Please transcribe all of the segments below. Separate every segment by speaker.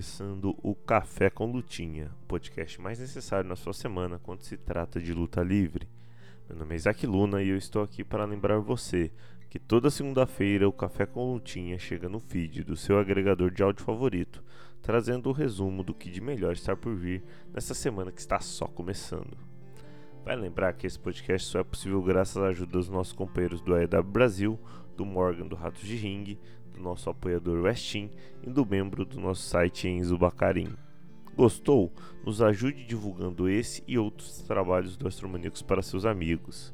Speaker 1: Começando o Café com Lutinha, o podcast mais necessário na sua semana quando se trata de luta livre. Meu nome é Isaac Luna e eu estou aqui para lembrar você que toda segunda-feira o Café com Lutinha chega no feed do seu agregador de áudio favorito, trazendo o resumo do que de melhor está por vir nessa semana que está só começando. Vai lembrar que esse podcast só é possível graças à ajuda dos nossos companheiros do AEW Brasil, do Morgan do Ratos de Ringue, do nosso apoiador Westin e do membro do nosso site Enzo Bacarim. Gostou? Nos ajude divulgando esse e outros trabalhos do Astromaníacos para seus amigos.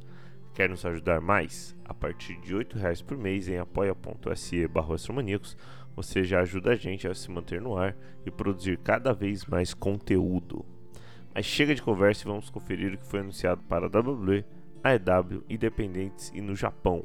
Speaker 1: Quer nos ajudar mais? A partir de R$ reais por mês em apoia.se astromaníacos, você já ajuda a gente a se manter no ar e produzir cada vez mais conteúdo. Mas chega de conversa e vamos conferir o que foi anunciado para a WWE, AEW, Independentes e no Japão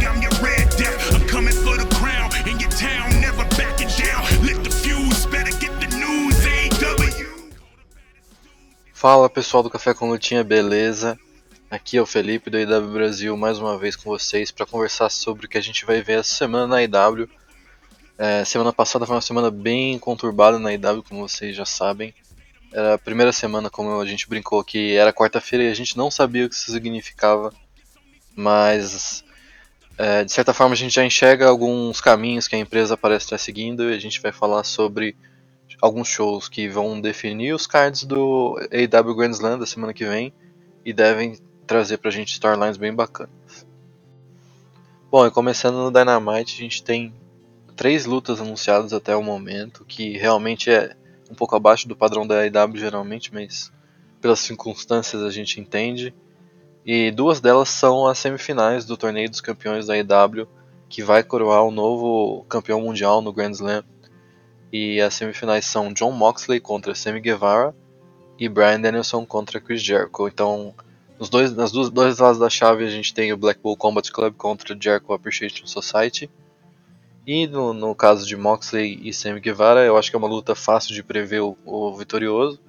Speaker 2: Fala pessoal do Café com Lutinha, beleza? Aqui é o Felipe do IW Brasil mais uma vez com vocês para conversar sobre o que a gente vai ver essa semana na IW. É, semana passada foi uma semana bem conturbada na IW, como vocês já sabem. Era a primeira semana, como a gente brincou, que era quarta-feira e a gente não sabia o que isso significava, mas é, de certa forma a gente já enxerga alguns caminhos que a empresa parece estar seguindo e a gente vai falar sobre alguns shows que vão definir os cards do AW Grand Slam da semana que vem e devem trazer pra gente storylines bem bacanas. Bom, e começando no Dynamite, a gente tem três lutas anunciadas até o momento, que realmente é um pouco abaixo do padrão da AEW geralmente, mas pelas circunstâncias a gente entende. E duas delas são as semifinais do Torneio dos Campeões da AEW, que vai coroar o novo campeão mundial no Grand Slam e as semifinais são John Moxley contra Sammy Guevara e Brian Danielson contra Chris Jericho. Então, nos dois, nas duas, dois lados da chave a gente tem o Blackpool Combat Club contra Jericho Appreciation Society. E no, no caso de Moxley e Sammy Guevara, eu acho que é uma luta fácil de prever o, o vitorioso.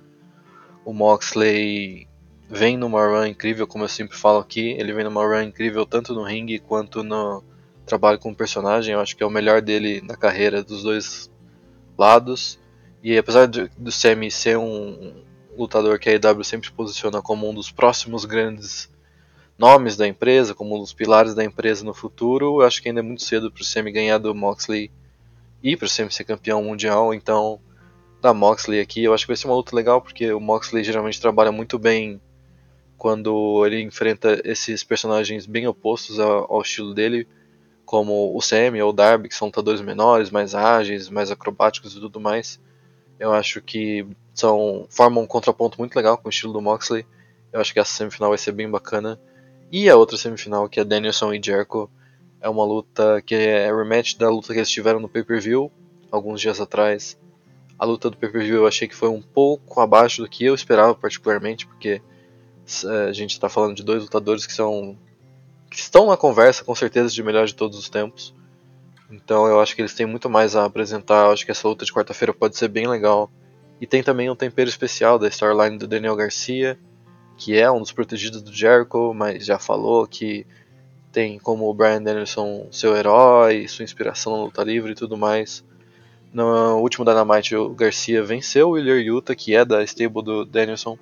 Speaker 2: O Moxley vem numa run incrível, como eu sempre falo aqui. Ele vem numa run incrível tanto no ringue quanto no trabalho com o personagem. Eu acho que é o melhor dele na carreira dos dois lados. E apesar do Semi ser um lutador que a AEW sempre posiciona como um dos próximos grandes nomes da empresa, como um dos pilares da empresa no futuro, acho que ainda é muito cedo para o Semi ganhar do Moxley e para o Semi ser campeão mundial. Então, da Moxley aqui, eu acho que vai ser uma luta legal porque o Moxley geralmente trabalha muito bem quando ele enfrenta esses personagens bem opostos ao estilo dele como o Sammy ou o Darby, que são lutadores menores, mais ágeis, mais acrobáticos e tudo mais. Eu acho que são formam um contraponto muito legal com o estilo do Moxley. Eu acho que essa semifinal vai ser bem bacana. E a outra semifinal, que é Danielson e Jericho, é uma luta que é rematch da luta que eles tiveram no pay-per-view alguns dias atrás. A luta do pay-per-view eu achei que foi um pouco abaixo do que eu esperava particularmente, porque eh, a gente está falando de dois lutadores que são que estão na conversa com certeza de melhor de todos os tempos. Então eu acho que eles têm muito mais a apresentar. Eu acho que essa luta de quarta-feira pode ser bem legal. E tem também um tempero especial da storyline do Daniel Garcia, que é um dos protegidos do Jericho, mas já falou que tem como o Brian Danielson seu herói, sua inspiração na luta livre e tudo mais. No último Dynamite, o Garcia venceu o Willer Yuta, que é da stable do Danielson.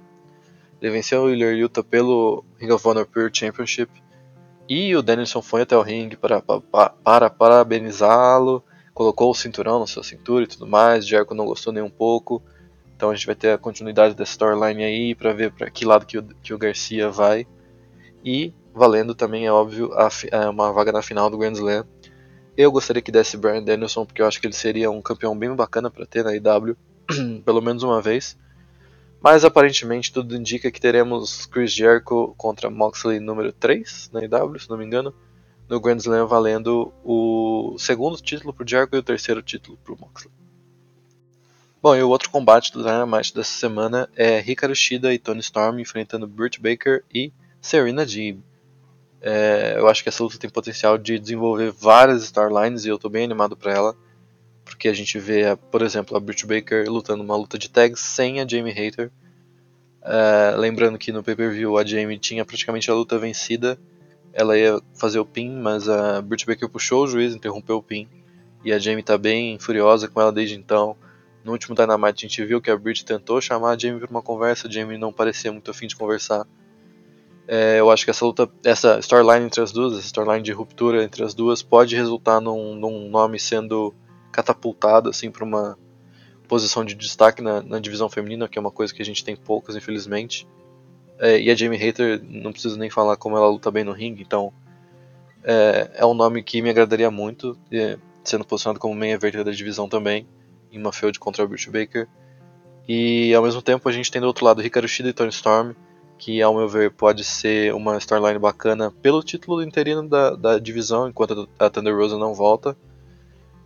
Speaker 2: Ele venceu o Willer Yuta pelo Ring of Honor Pure Championship. E o Danielson foi até o ringue para, para, para parabenizá-lo, colocou o cinturão na sua cintura e tudo mais. Jericho não gostou nem um pouco. Então a gente vai ter a continuidade dessa storyline aí para ver para que lado que o, que o Garcia vai. E valendo também, é óbvio, a, a, é uma vaga na final do Grand Slam. Eu gostaria que desse Brian Danielson, porque eu acho que ele seria um campeão bem bacana para ter na IW, pelo menos uma vez. Mas aparentemente tudo indica que teremos Chris Jericho contra Moxley número 3 na IW, se não me engano, no Grand Slam valendo o segundo título para o Jericho e o terceiro título para o Moxley. Bom, e o outro combate do Dynamite dessa semana é Hikaru Shida e Tony Storm enfrentando Britt Baker e Serena Deeb. É, eu acho que essa luta tem potencial de desenvolver várias storylines e eu estou bem animado para ela porque a gente vê, por exemplo, a Britt Baker lutando uma luta de tags sem a Jamie Hater. Uh, lembrando que no pay-per-view a Jamie tinha praticamente a luta vencida, ela ia fazer o pin, mas a Britt Baker puxou o juiz, interrompeu o pin, e a Jamie tá bem furiosa com ela desde então. No último Dynamite a gente viu que a Britt tentou chamar a Jamie para uma conversa, a Jamie não parecia muito afim de conversar. É, eu acho que essa luta, essa storyline entre as duas, essa storyline de ruptura entre as duas, pode resultar num, num nome sendo catapultado assim para uma posição de destaque na, na, divisão feminina, que é uma coisa que a gente tem poucas, infelizmente. É, e a Jamie Hater, não preciso nem falar como ela luta bem no ringue, então é, é um nome que me agradaria muito, sendo posicionado como main event da divisão também, em uma feud contra a Britt Baker. E ao mesmo tempo a gente tem do outro lado Hikaru Shida e Tony Storm, que ao meu ver pode ser uma storyline bacana pelo título interino da, da divisão, enquanto a Thunder Rosa não volta.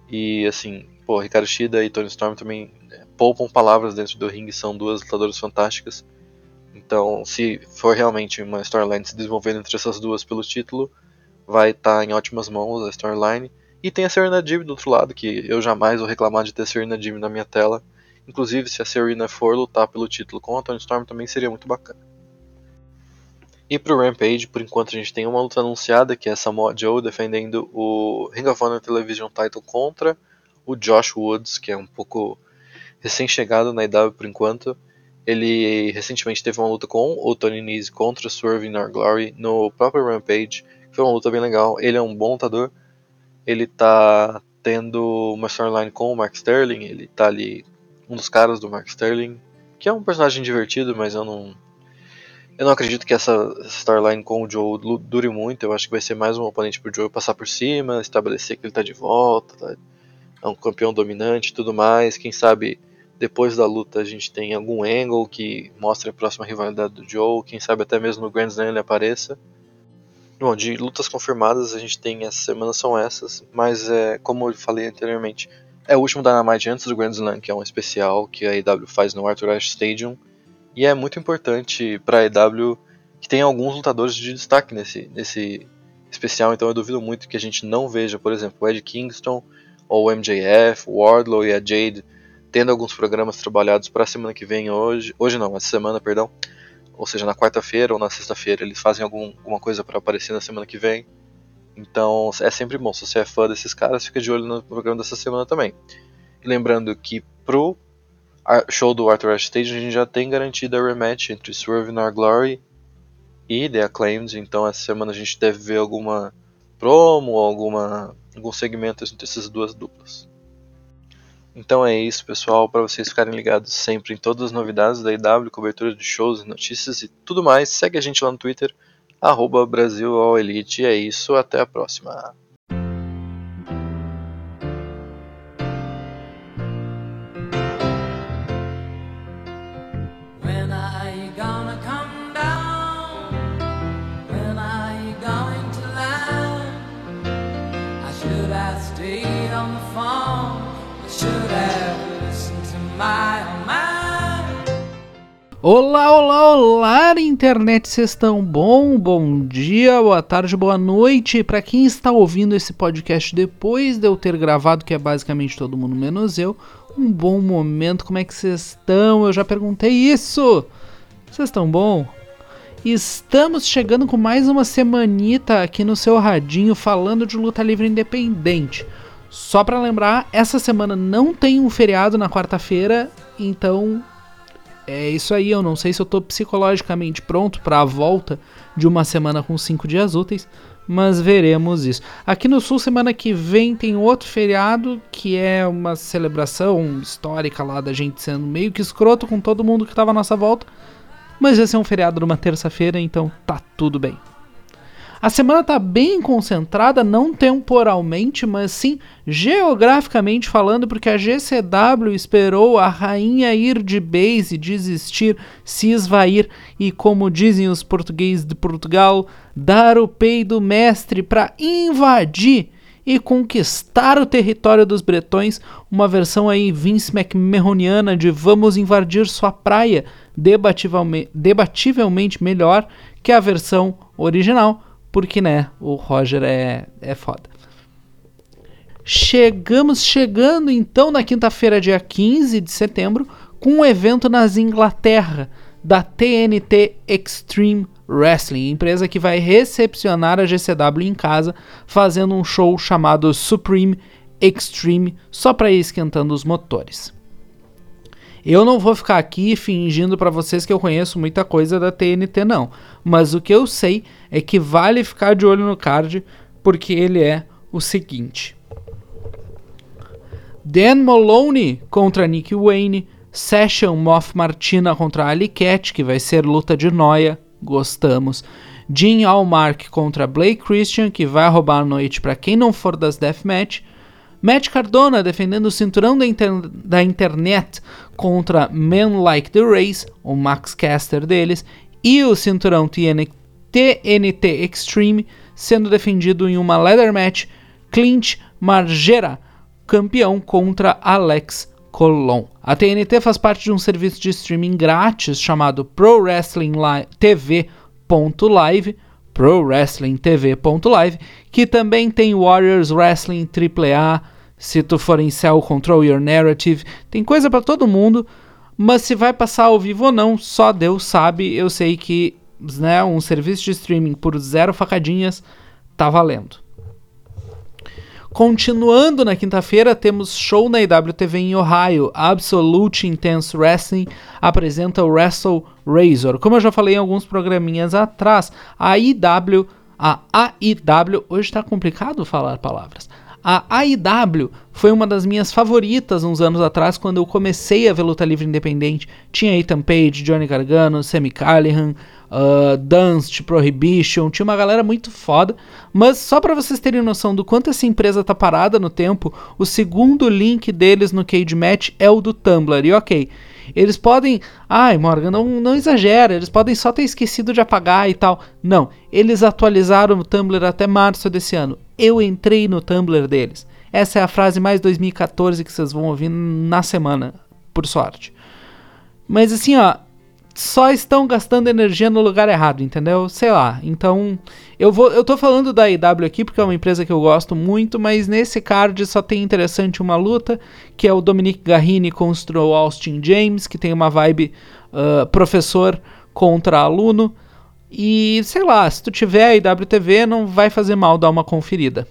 Speaker 2: E assim, pô, Ricardo Shida e Tony Storm também é, poupam palavras dentro do ringue, são duas lutadoras fantásticas. Então, se for realmente uma storyline se desenvolvendo entre essas duas pelo título, vai estar tá em ótimas mãos a storyline. E tem a Serena Deeb do outro lado, que eu jamais vou reclamar de ter a Serena Deeb na minha tela. Inclusive, se a Serena for lutar pelo título com a Tony Storm, também seria muito bacana. E pro Rampage, por enquanto a gente tem uma luta anunciada, que é Samoa Joe defendendo o Ring of Honor Television Title contra o Josh Woods, que é um pouco recém-chegado na IW por enquanto. Ele recentemente teve uma luta com o Tony Nese contra Swerve in Our Glory no próprio Rampage, que foi uma luta bem legal. Ele é um bom lutador, ele tá tendo uma storyline com o Mark Sterling, ele tá ali, um dos caras do Mark Sterling, que é um personagem divertido, mas eu não, eu não acredito que essa storyline com o Joe dure muito. Eu acho que vai ser mais um oponente pro Joe passar por cima, estabelecer que ele tá de volta, tá? é um campeão dominante e tudo mais. Quem sabe depois da luta a gente tem algum angle que mostre a próxima rivalidade do Joe. Quem sabe até mesmo no Grand Slam ele apareça. Bom, de lutas confirmadas a gente tem essa semana são essas, mas é, como eu falei anteriormente, é o último Dynamite antes do Grand Slam, que é um especial que a EW faz no Arthur Ashe Stadium e é muito importante para a EW que tem alguns lutadores de destaque nesse, nesse especial, então eu duvido muito que a gente não veja, por exemplo, o Ed Kingston ou o MJF, o Wardlow e a Jade tendo alguns programas trabalhados para a semana que vem hoje, hoje não, essa semana, perdão, ou seja, na quarta-feira ou na sexta-feira, eles fazem algum, alguma coisa para aparecer na semana que vem. Então é sempre bom, se você é fã desses caras, fica de olho no programa dessa semana também. Lembrando que pro show do Arthur Ashe a gente já tem garantida a rematch entre Swerve in Our Glory e The Acclaimed, então essa semana a gente deve ver alguma promo, alguma, algum segmento entre essas duas duplas. Então é isso, pessoal, para vocês ficarem ligados sempre em todas as novidades da IW, cobertura de shows, notícias e tudo mais, segue a gente lá no Twitter, arroba Brasil Elite. E é isso, até a próxima.
Speaker 3: Olá, olá, olá, internet, vocês estão bom? Bom dia, boa tarde, boa noite. Para quem está ouvindo esse podcast depois de eu ter gravado, que é basicamente todo mundo menos eu, um bom momento. Como é que vocês estão? Eu já perguntei isso. Vocês estão bom? Estamos chegando com mais uma semanita aqui no seu radinho falando de luta livre independente. Só para lembrar, essa semana não tem um feriado na quarta-feira, então é isso aí. Eu não sei se eu tô psicologicamente pronto para a volta de uma semana com cinco dias úteis, mas veremos isso. Aqui no Sul, semana que vem tem outro feriado que é uma celebração histórica lá da gente sendo meio que escroto com todo mundo que tava à nossa volta, mas esse é um feriado numa terça-feira, então tá tudo bem. A semana está bem concentrada, não temporalmente, mas sim geograficamente falando, porque a GCW esperou a rainha ir de base, desistir, se esvair e, como dizem os portugueses de Portugal, dar o peido mestre para invadir e conquistar o território dos bretões, uma versão aí Vince McMahoniana de vamos invadir sua praia, debativelmente, debativelmente melhor que a versão original porque, né, o Roger é, é foda. Chegamos chegando então na quinta-feira, dia 15 de setembro, com um evento nas Inglaterra da TNT Extreme Wrestling, empresa que vai recepcionar a GCW em casa, fazendo um show chamado Supreme Extreme, só para ir esquentando os motores. Eu não vou ficar aqui fingindo para vocês que eu conheço muita coisa da TNT, não. Mas o que eu sei é que vale ficar de olho no card, porque ele é o seguinte: Dan Maloney contra Nick Wayne, Session Moth Martina contra Ali Cat, que vai ser luta de noia, gostamos. Jim Allmark contra Blake Christian, que vai roubar a noite para quem não for das Deathmatch. Matt Cardona defendendo o cinturão da, inter da internet contra Men Like the Race, o Max Caster deles, e o cinturão TNT, Extreme sendo defendido em uma leather match, Clint Margera, campeão contra Alex Colon. A TNT faz parte de um serviço de streaming grátis chamado Pro Wrestling TV.live, Pro Wrestling TV.live, que também tem Warriors Wrestling AAA, se tu for em Cell Control Your Narrative, tem coisa para todo mundo, mas se vai passar ao vivo ou não, só Deus sabe. Eu sei que né, um serviço de streaming por zero facadinhas tá valendo. Continuando na quinta-feira, temos show na IWTV em Ohio. Absolute Intense Wrestling apresenta o Wrestle Razor. Como eu já falei em alguns programinhas atrás, a IW, a AIW, hoje está complicado falar palavras. A AIW foi uma das minhas favoritas uns anos atrás, quando eu comecei a ver luta livre independente. Tinha Ethan Page, Johnny Gargano, Sammy Callihan, uh, Dust, Prohibition, tinha uma galera muito foda. Mas só para vocês terem noção do quanto essa empresa tá parada no tempo, o segundo link deles no Cage Match é o do Tumblr. E ok, eles podem. Ai, Morgan, não, não exagera. Eles podem só ter esquecido de apagar e tal. Não. Eles atualizaram o Tumblr até março desse ano. Eu entrei no Tumblr deles. Essa é a frase mais 2014 que vocês vão ouvir na semana, por sorte. Mas assim, ó, só estão gastando energia no lugar errado, entendeu? Sei lá. Então, eu vou eu tô falando da IW aqui porque é uma empresa que eu gosto muito, mas nesse card só tem interessante uma luta, que é o Dominic Garrini contra o Austin James, que tem uma vibe uh, professor contra aluno. E sei lá, se tu tiver a IWTV, não vai fazer mal dar uma conferida.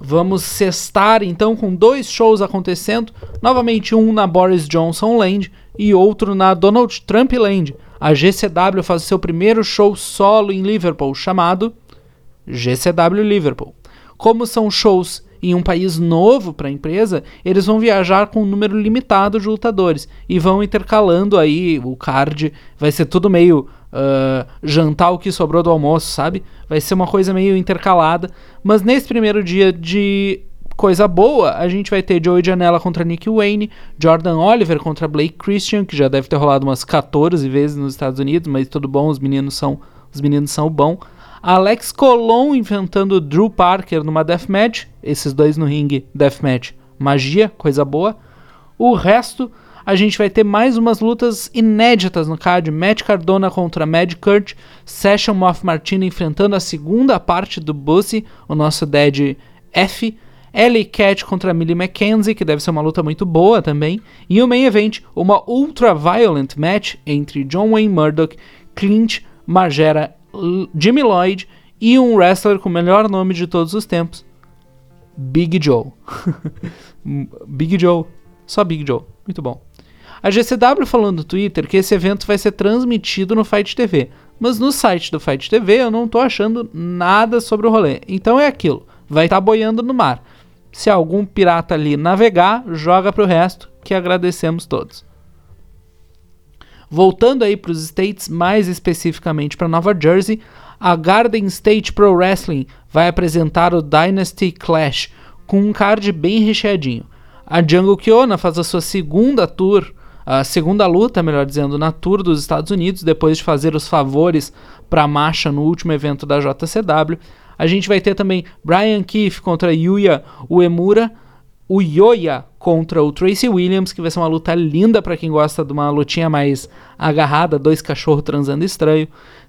Speaker 3: Vamos cestar então com dois shows acontecendo, novamente um na Boris Johnson Land e outro na Donald Trump Land. A GCW faz seu primeiro show solo em Liverpool, chamado GCW Liverpool. Como são shows em um país novo para a empresa, eles vão viajar com um número limitado de lutadores e vão intercalando aí o card. Vai ser tudo meio uh, jantar o que sobrou do almoço, sabe? Vai ser uma coisa meio intercalada. Mas nesse primeiro dia de coisa boa, a gente vai ter Joey Janela contra Nick Wayne, Jordan Oliver contra Blake Christian, que já deve ter rolado umas 14 vezes nos Estados Unidos, mas tudo bom, os meninos são os meninos são bom. Alex Colon enfrentando Drew Parker numa deathmatch, esses dois no ringue, deathmatch, magia, coisa boa. O resto a gente vai ter mais umas lutas inéditas no card. Matt Cardona contra Mad Kurt, Session Moth Martina enfrentando a segunda parte do Bussy, o nosso Dead F. Ellie Cat contra Millie McKenzie, que deve ser uma luta muito boa também. E o main event, uma ultra violent match entre John Wayne Murdoch, Clint Margera, Jimmy Lloyd e um wrestler com o melhor nome de todos os tempos, Big Joe. Big Joe. Só Big Joe. Muito bom. A GCW falou no Twitter que esse evento vai ser transmitido no Fight TV, mas no site do Fight TV eu não tô achando nada sobre o rolê. Então é aquilo, vai estar tá boiando no mar. Se algum pirata ali navegar, joga pro resto, que agradecemos todos. Voltando aí para os States, mais especificamente para Nova Jersey, a Garden State Pro Wrestling vai apresentar o Dynasty Clash com um card bem recheadinho. A Jungle Kiona faz a sua segunda tour, a segunda luta, melhor dizendo, na tour dos Estados Unidos, depois de fazer os favores para a Masha no último evento da JCW. A gente vai ter também Brian Keefe contra Yuya Uemura, o Yoya contra o Tracy Williams, que vai ser uma luta linda para quem gosta de uma lutinha mais agarrada, dois cachorros transando estranho.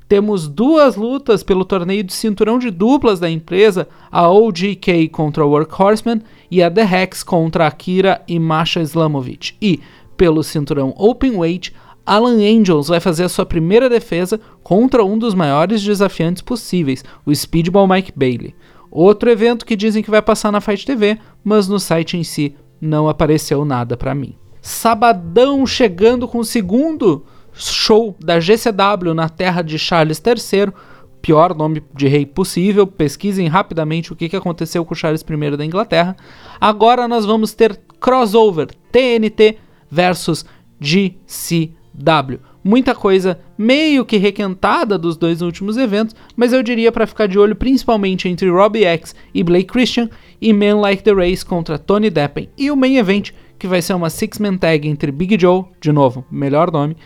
Speaker 3: Temos duas lutas pelo torneio de cinturão de duplas da empresa, a OGK contra o Workhorseman e a The Hex contra Akira e Masha Islamovic. E, pelo cinturão Openweight, Alan Angels vai fazer a sua primeira defesa contra um dos maiores desafiantes possíveis, o Speedball Mike Bailey. Outro evento que dizem que vai passar na Fight TV, mas no site em si não apareceu nada para mim. Sabadão chegando com o segundo show da GCW na terra de Charles III, pior nome de rei possível. Pesquisem rapidamente o que aconteceu com Charles I da Inglaterra. Agora nós vamos ter crossover TNT versus GCW muita coisa meio que requentada dos dois últimos eventos, mas eu diria para ficar de olho principalmente entre Robbie X e Blake Christian e Men Like the Race contra Tony Deppen e o main event que vai ser uma six-man tag entre Big Joe, de novo, melhor nome,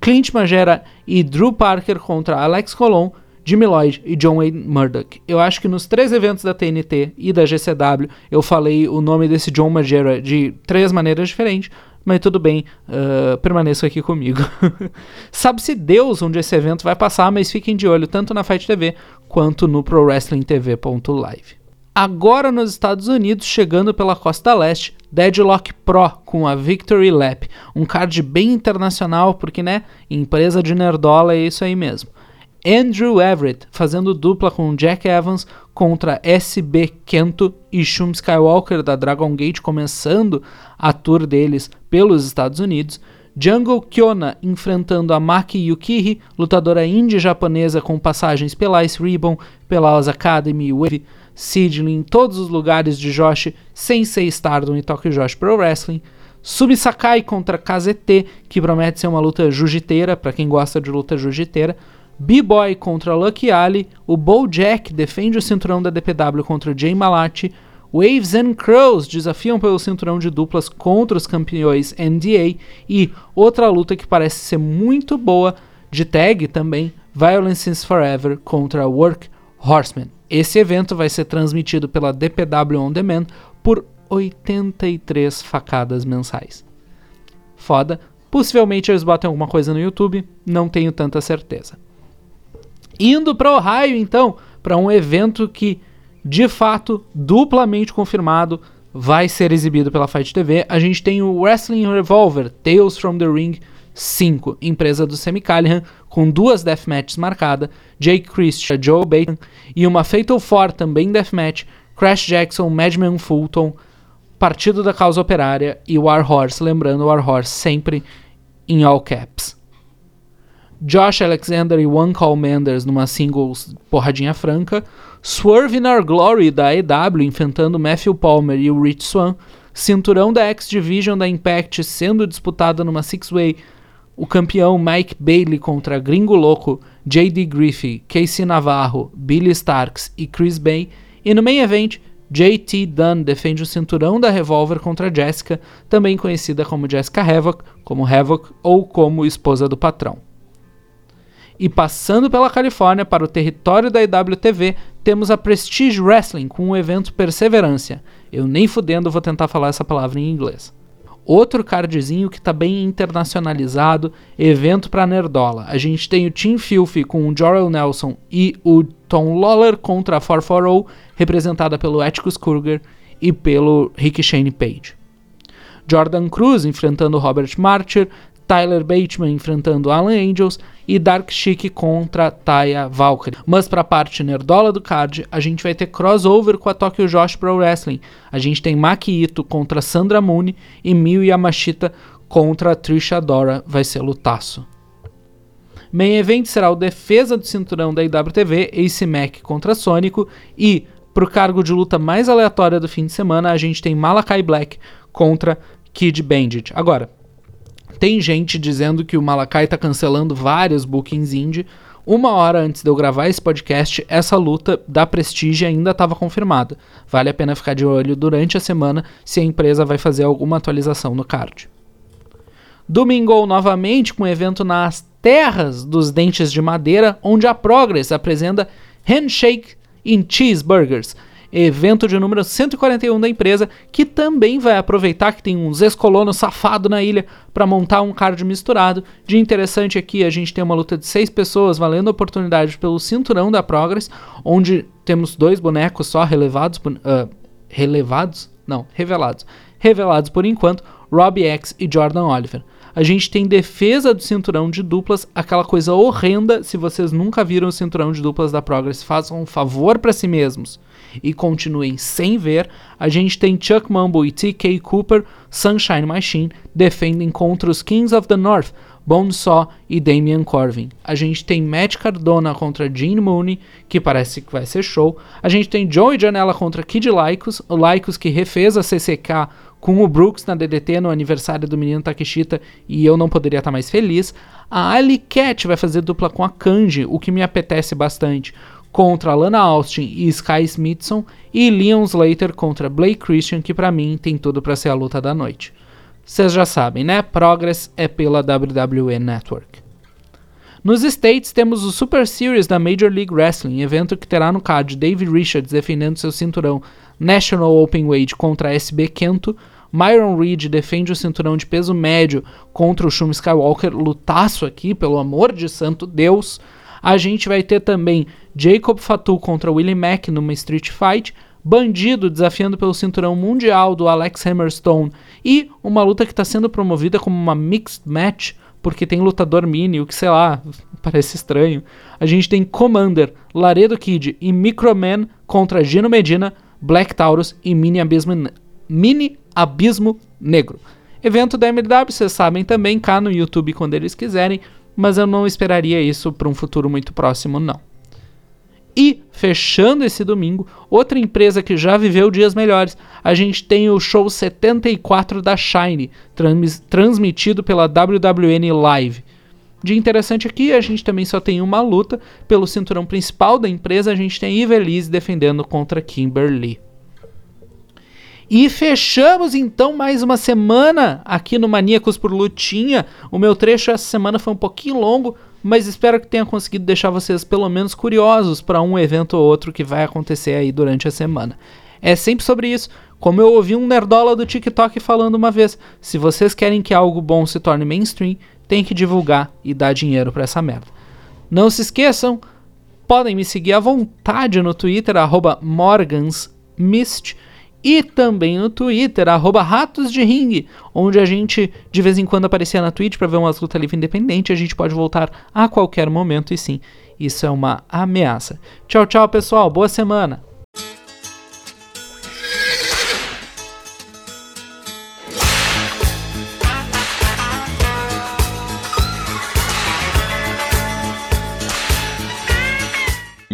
Speaker 3: Clint Magera e Drew Parker contra Alex Colon, Jimmy Lloyd e John Wayne Murdoch. Eu acho que nos três eventos da TNT e da GCW eu falei o nome desse John Magera de três maneiras diferentes, mas tudo bem, uh, aqui comigo. Sabe-se Deus onde esse evento vai passar, mas fiquem de olho tanto na Fight TV quanto no ProWrestlingTV.live. Agora nos Estados Unidos, chegando pela costa leste, Deadlock Pro com a Victory Lap, um card bem internacional, porque né, empresa de nerdola é isso aí mesmo. Andrew Everett fazendo dupla com Jack Evans contra SB Kento e Shun Skywalker da Dragon Gate começando a tour deles pelos Estados Unidos. Jungle Kyona enfrentando a Maki Yukiri, lutadora indie japonesa com passagens pela Ice Ribbon, pela Oz Academy, Wave, Sidney, em todos os lugares de Josh, sem ser Stardom e Tokyo Josh Pro Wrestling. Sakai contra KZT, que promete ser uma luta jiu-jiteira, para quem gosta de luta jiu-jiteira. B-Boy contra Lucky Ali, o Bojack defende o cinturão da DPW contra Jay Malati, Waves and Crows desafiam pelo cinturão de duplas contra os campeões NDA e outra luta que parece ser muito boa de tag também, Violence is Forever contra Work Horseman. Esse evento vai ser transmitido pela DPW On Demand por 83 facadas mensais. Foda. Possivelmente eles botem alguma coisa no YouTube, não tenho tanta certeza. Indo para Ohio, então, para um evento que, de fato, duplamente confirmado, vai ser exibido pela Fight TV. A gente tem o Wrestling Revolver Tales from the Ring 5, empresa do Semi Callihan, com duas deathmatches marcadas, Jake Christian, Joe Baton, e uma Fatal 4 também deathmatch, Crash Jackson, Madman Fulton, Partido da Causa Operária e War Horse, lembrando War Horse sempre em all caps. Josh Alexander e One Call Manders numa singles porradinha franca, Swerve in Our Glory da EW enfrentando Matthew Palmer e o Rich Swan, cinturão da X Division da Impact sendo disputada numa six-way, o campeão Mike Bailey contra Gringo Louco, J.D. Griffey, Casey Navarro, Billy Starks e Chris Bay, e no main event, JT Dunn defende o cinturão da Revolver contra Jessica, também conhecida como Jessica Havoc, como Havoc ou como esposa do patrão. E passando pela Califórnia para o território da IWTV, temos a Prestige Wrestling com o evento Perseverância. Eu nem fudendo vou tentar falar essa palavra em inglês. Outro cardzinho que está bem internacionalizado, evento para nerdola. A gente tem o Team Filthy com o Jorel Nelson e o Tom Lawler contra a 440, representada pelo Atticus Courier e pelo Rick Shane Page. Jordan Cruz enfrentando Robert Martyr, Tyler Bateman enfrentando Alan Angels e Dark Chic contra Taya Valkyrie. Mas para a parte nerdola do card, a gente vai ter crossover com a Tokyo Josh Pro Wrestling. A gente tem Maki Ito contra Sandra Moon e Miyu Yamashita contra Trisha Dora. Vai ser lutaço. Main Event será o defesa do cinturão da IWTV, Ace Mac contra Sônico e para o cargo de luta mais aleatória do fim de semana, a gente tem Malakai Black contra Kid Bandit. Agora, Tem gente dizendo que o Malakai tá cancelando vários bookings indie. Uma hora antes de eu gravar esse podcast, essa luta da Prestige ainda estava confirmada. Vale a pena ficar de olho durante a semana se a empresa vai fazer alguma atualização no card. Domingo novamente com um evento nas terras dos dentes de madeira, onde a Progress apresenta Handshake in Cheeseburgers, evento de número 141 da empresa, que também vai aproveitar que tem uns ex-colonos safados na ilha para montar um card misturado. De interessante aqui, a gente tem uma luta de seis pessoas valendo a oportunidade pelo cinturão da Progress, onde temos dois bonecos só relevados, uh, relevados? Não, revelados. Revelados por enquanto, Robbie X e Jordan Oliver. A gente tem defesa do cinturão de duplas, aquela coisa horrenda. Se vocês nunca viram o cinturão de duplas da Progress, façam um favor para si mesmos e continuem sem ver. A gente tem Chuck Mumble e TK Cooper, Sunshine Machine, defendem contra os Kings of the North, Bonesaw e Damian Corvin. A gente tem Matt Cardona contra Gene Mooney, que parece que vai ser show. A gente tem Joey Janela contra Kid Lycos, o Lycos que refez a CCK com o Brooks na DDT no aniversário do menino Takeshita e eu não poderia estar mais feliz. A Ali Cat vai fazer dupla com a Kanji, o que me apetece bastante, contra Lana Austin e Sky Smithson e Leon Slater contra Blake Christian, que para mim tem tudo para ser a luta da noite. Vocês já sabem, né? Progress é pela WWE Network. Nos States temos o Super Series da Major League Wrestling, evento que terá no card Dave Richards defendendo seu cinturão National Openweight contra a SB Kento. Myron Reed defende o cinturão de peso médio contra o Shun Skywalker. Lutaço aqui, pelo amor de santo Deus. A gente vai ter também Jacob Fatu contra Willie Mack numa Street Fight. Bandido desafiando pelo cinturão mundial do Alex Hammerstone. E uma luta que está sendo promovida como uma mixed match, porque tem lutador mini, o que sei lá, parece estranho. A gente tem Commander, Laredo Kid e Microman contra Gino Medina Black Taurus e Mini Abismo, Mini Abismo Negro. Evento da MLW, vocês sabem também, cá no YouTube quando eles quiserem, mas eu não esperaria isso para um futuro muito próximo, não. E, fechando esse domingo, outra empresa que já viveu dias melhores, a gente tem o show 74 da Shine, trans transmitido pela WWN Live. De interessante aqui, a gente também só tem uma luta. Pelo cinturão principal da empresa, a gente tem Ivelisse defendendo contra Kimberly. E fechamos então mais uma semana aqui no Maníacos por Lutinha. O meu trecho essa semana foi um pouquinho longo, mas espero que tenha conseguido deixar vocês pelo menos curiosos para um evento ou outro que vai acontecer aí durante a semana. É sempre sobre isso. Como eu ouvi um nerdola do TikTok falando uma vez, se vocês querem que algo bom se torne mainstream, tem que divulgar e dar dinheiro para essa merda. Não se esqueçam, podem me seguir à vontade no Twitter, morgansmist, e também no Twitter, arroba Ratos de Ring, onde a gente de vez em quando aparecia na Twitch para ver umas lutas livre independente. A gente pode voltar a qualquer momento, e sim, isso é uma ameaça. Tchau, tchau, pessoal. Boa semana.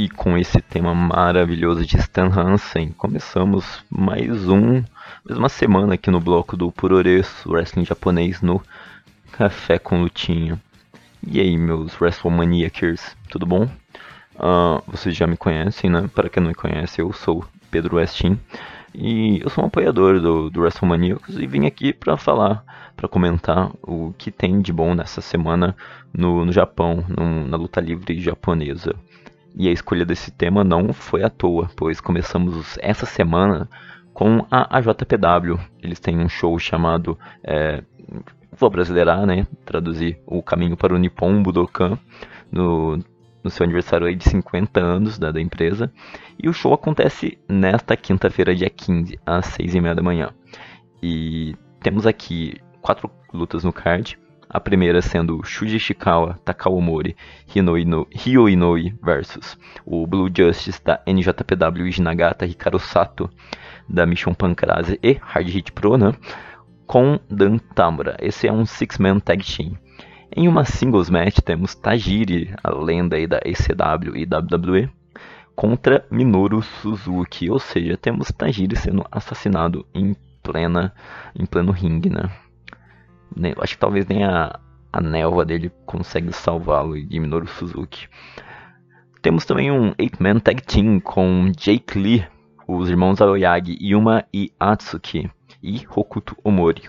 Speaker 4: E com esse tema maravilhoso de Stan Hansen, começamos mais um, mais uma semana aqui no bloco do Puroresu, wrestling japonês no Café com Lutinha. E aí, meus WrestleManiacers, tudo bom? Uh, vocês já me conhecem, né? Para quem não me conhece, eu sou Pedro Westin e eu sou um apoiador do, do WrestleManiacos e vim aqui para falar, para comentar o que tem de bom nessa semana no, no Japão, no, na luta livre japonesa. E a escolha desse tema não foi à toa, pois começamos essa semana com a AJPW. Eles têm um show chamado, é, vou brasileirar, né, traduzir o caminho para o Nippon Budokan, no, no seu aniversário aí de 50 anos da, da empresa. E o show acontece nesta quinta-feira, dia 15, às 6 e meia da manhã. E temos aqui quatro lutas no card. A primeira sendo Shuji Ishikawa Takawomori Ryo Inoi versus o Blue Justice da NJPW e Nagata Hikaru Sato da Mission Pancrase e Hard Hit Pro, né? Com Dan Tamura. Esse é um Six-Man Tag Team. Em uma singles match temos Tajiri, a lenda aí da ECW e WWE, contra Minoru Suzuki, ou seja, temos Tajiri sendo assassinado em plena em pleno ringue, né? Acho que talvez nem a, a névoa dele consegue salvá-lo de Minoru Suzuki. Temos também um 8-man tag team com Jake Lee, os irmãos Aoyagi, Yuma e Atsuki e Hokuto Omori,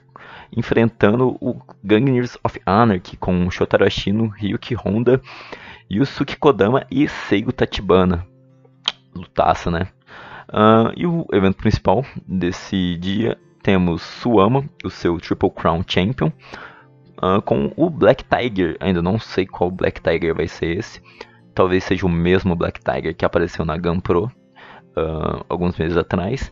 Speaker 4: enfrentando o Gangners of Anarchy com Shotaro Ashino, Ryuki Honda, Yusuke Kodama e Seigo Tachibana. Lutaça, né? Uh, e o evento principal desse dia temos Suama, o seu Triple Crown Champion, uh, com o Black Tiger. Ainda não sei qual Black Tiger vai ser esse. Talvez seja o mesmo Black Tiger que apareceu na Gun Pro uh, alguns meses atrás.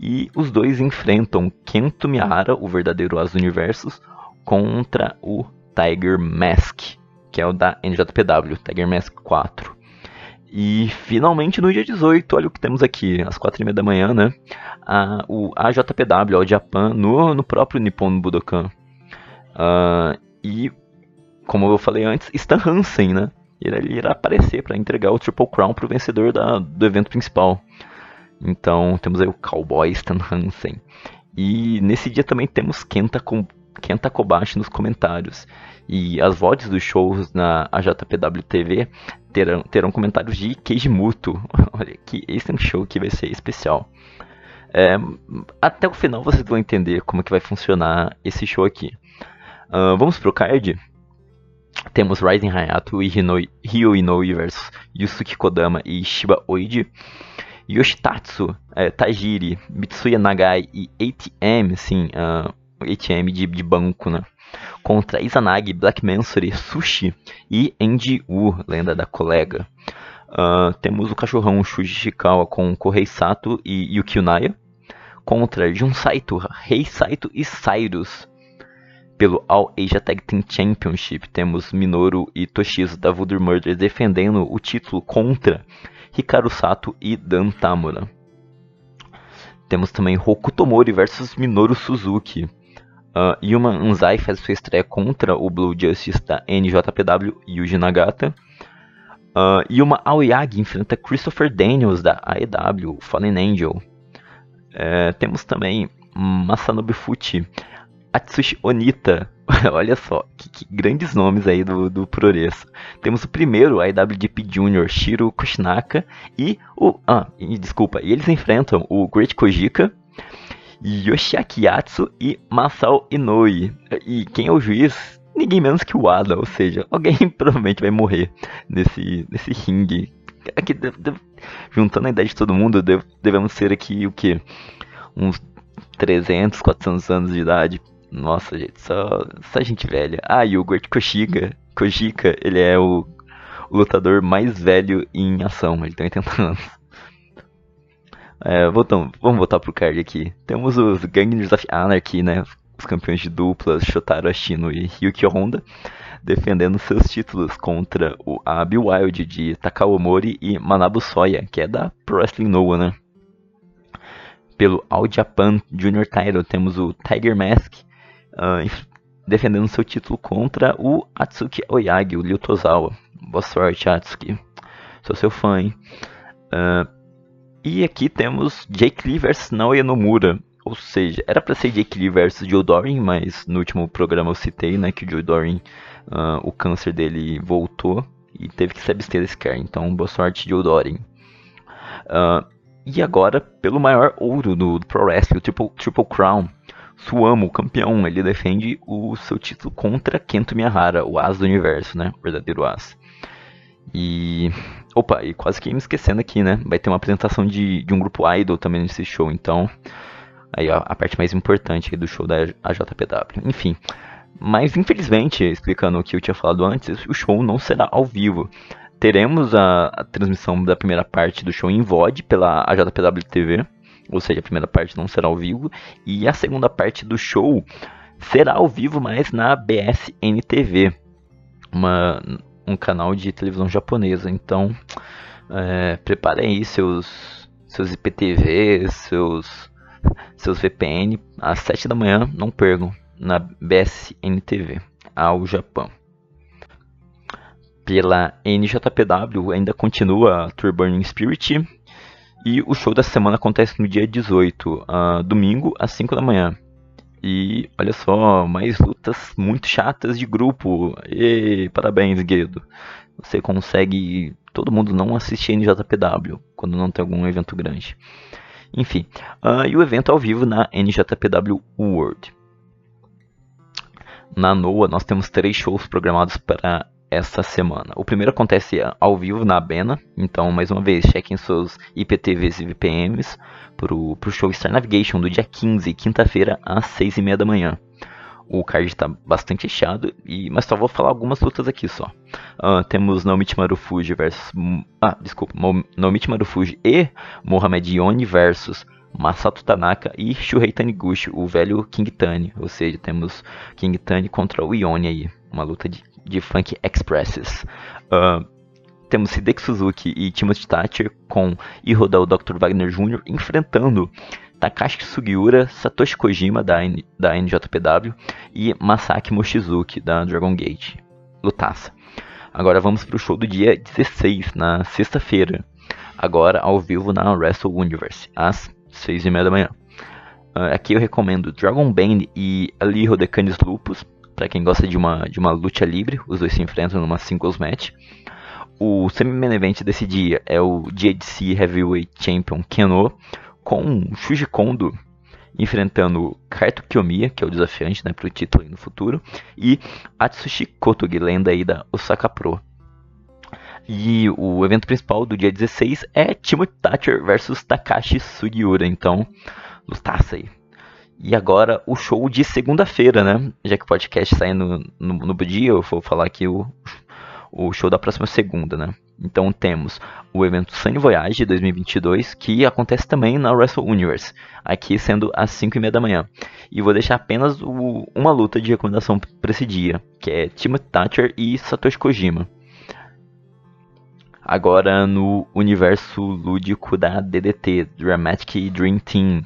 Speaker 4: E os dois enfrentam Kento Miyahara, o verdadeiro As Universos, contra o Tiger Mask, que é o da NJPW, Tiger Mask 4. E finalmente no dia 18, olha o que temos aqui, às 4h30 da manhã, né? A, o AJPW, o Japan, no, no próprio Nippon Budokan. Uh, e, como eu falei antes, Stan Hansen, né? Ele irá aparecer para entregar o Triple Crown para o vencedor da, do evento principal. Então temos aí o Cowboy Stan Hansen. E nesse dia também temos Kenta, com, Kenta Kobashi nos comentários. E as vozes dos shows na AJPW TV terão, terão comentários de Keiji Muto. Olha, que esse é um show que vai ser especial. É, até o final vocês vão entender como que vai funcionar esse show aqui. Uh, vamos pro card? Temos Rising Hayato e Ryo Inoue versus Yusuke Kodama e Shiba Oiji. Yoshitatsu, é, Tajiri, Mitsuya Nagai e ATM, sim, uh, ATM de, de banco, né? Contra Izanagi, Black Mansory, Sushi e Andy Wu, lenda da colega. Uh, temos o cachorrão Shuji Shikawa com Kohei Sato e Yukio Naya. Contra Jun Saito, Rei Saito e Cyrus. Pelo All Asia Tag Team Championship, temos Minoru e Toshizo da Voodoo Murder defendendo o título contra Hikaru Sato e Dan Tamura. Temos também Hokuto Mori versus Minoru Suzuki. Uh, Yuma Anzai faz sua estreia contra o Blue Justice da NJPW Yuji Nagata. Uh, Yuma Aoyagi enfrenta Christopher Daniels da AEW Fallen Angel. Uh, temos também Masanobu Fuchi, Atsushi Onita Olha só, que, que, grandes nomes aí do, do Progresso. Temos o primeiro, IWGP Junior, Shiro Kushinaka, e o... Ah, desculpa, e eles enfrentam o Great Kojika, Yoshiaki Yatsu e Masao Inoue. E quem é o juiz? Ninguém menos que o Ada, ou seja, alguém provavelmente vai morrer nesse, nesse ringue. Aqui, juntando a ideia de todo mundo, devemos ser aqui o que? Uns 300, 400 anos de idade nossa, gente, só, só gente velha. Ah, e o Gort Kojika, Kojika, ele é o, o, lutador mais velho em ação, ele tem 80 anos. É, vamos voltar pro card aqui. Temos os Gangners of Anarchy, né? Os campeões de duplas, Shotaro Ashino e Ryuki Honda, defendendo seus títulos contra o Abi Wild de Takawamori e Manabu Soya, que é da Pro Wrestling Noah, né? Pelo All Japan Junior Title temos o Tiger Mask, uh, defendendo seu título contra o Atsuki Oyagi, o Ryu Tozawa. Boa sorte, Atsuki. Sou seu fã, hein? Uh, e aqui temos Jake Lee vs Naoya Nomura. Ou seja, era para ser Jake Lee versus Joe Dorin, mas no último programa eu citei né, que o Joe Dorin, uh, o câncer dele voltou e teve que se abster desse cara. Então, boa sorte, Joe Dorin. Uh, e agora, pelo maior ouro do, do Pro Wrestling, o Triple, Triple Crown, Suamo, campeão, ele defende o seu título contra Kento Miyahara, o As do Universo, né? O verdadeiro As. E. Opa, e quase que me esquecendo aqui, né? Vai ter uma apresentação de, de um grupo idol também nesse show, então. Aí ó, a parte mais importante do show da AJPW. Enfim. Mas infelizmente, explicando o que eu tinha falado antes, o show não será ao vivo. Teremos a, a transmissão da primeira parte do show em VOD pela AJPW TV ou seja, a primeira parte não será ao vivo, e a segunda parte do show será ao vivo, mas na BSN TV, uma, um canal de televisão japonesa. Então, é, preparem aí seus, seus IPTV, seus, seus VPN, às 7 da manhã, não percam, na BSN TV, ao Japão. Pela NJPW ainda continua a Tour Burning Spirit, e o show da semana acontece no dia 18, uh, domingo, às 5 da manhã. E olha só, mais lutas muito chatas de grupo. E parabéns, Guedo. Você consegue todo mundo não assistir NJPW quando não tem algum evento grande. Enfim, uh, e o evento ao vivo na NJPW World. Na NOA nós temos três shows programados para essa semana. O primeiro acontece ao vivo na Bena, então mais uma vez chequem seus IPTVs e VPNs para o show Star Navigation do dia 15, quinta-feira, às 6 e meia da manhã. O card está bastante recheado, e, mas só vou falar algumas lutas aqui só. Uh, temos Naomichi Marufuji versus... Ah, desculpa. Naomichi Marufuji e Mohamed Yoni versus Masato Tanaka e Shuhei Taniguchi, o velho King Tani. Ou seja, temos King Tani contra o Yoni aí. Uma luta de, de Funk Expresses. Uh, temos Hideki Suzuki e Timothy Thatcher com Iroda o Dr. Wagner Jr. enfrentando Takashi Sugiura, Satoshi Kojima da, N, da NJPW e Masaki Mochizuki da Dragon Gate. Lutaça. Agora vamos para o show do dia 16, na sexta-feira. Agora ao vivo na Wrestle Universe, às 6 e meia da manhã. Uh, aqui eu recomendo Dragon Band e Aliho de Canis Lupus, para quem gosta de uma, de uma luta livre, os dois se enfrentam numa singles match. O semi-main event desse dia é o JDC Heavyweight Champion Keno com Shuji Kondo enfrentando Kaito Kiyomiya, que é o desafiante né, para o título no futuro, e Atsushi Kotogi, lenda aí da Osaka Pro. E o evento principal do dia 16 é Timothy Thatcher versus Takashi Sugiura, então lutaça aí. E agora o show de segunda-feira, né? Já que o podcast sai no, no, no dia, eu vou falar aqui o, o show da próxima segunda, né? Então temos o evento Sunny Voyage 2022, que acontece também na Wrestle Universe, aqui sendo às 5 e meia da manhã. E vou deixar apenas o, uma luta de recomendação para esse dia, que é Timothy Thatcher e Satoshi Kojima. Agora no universo lúdico da DDT, Dramatic Dream Team.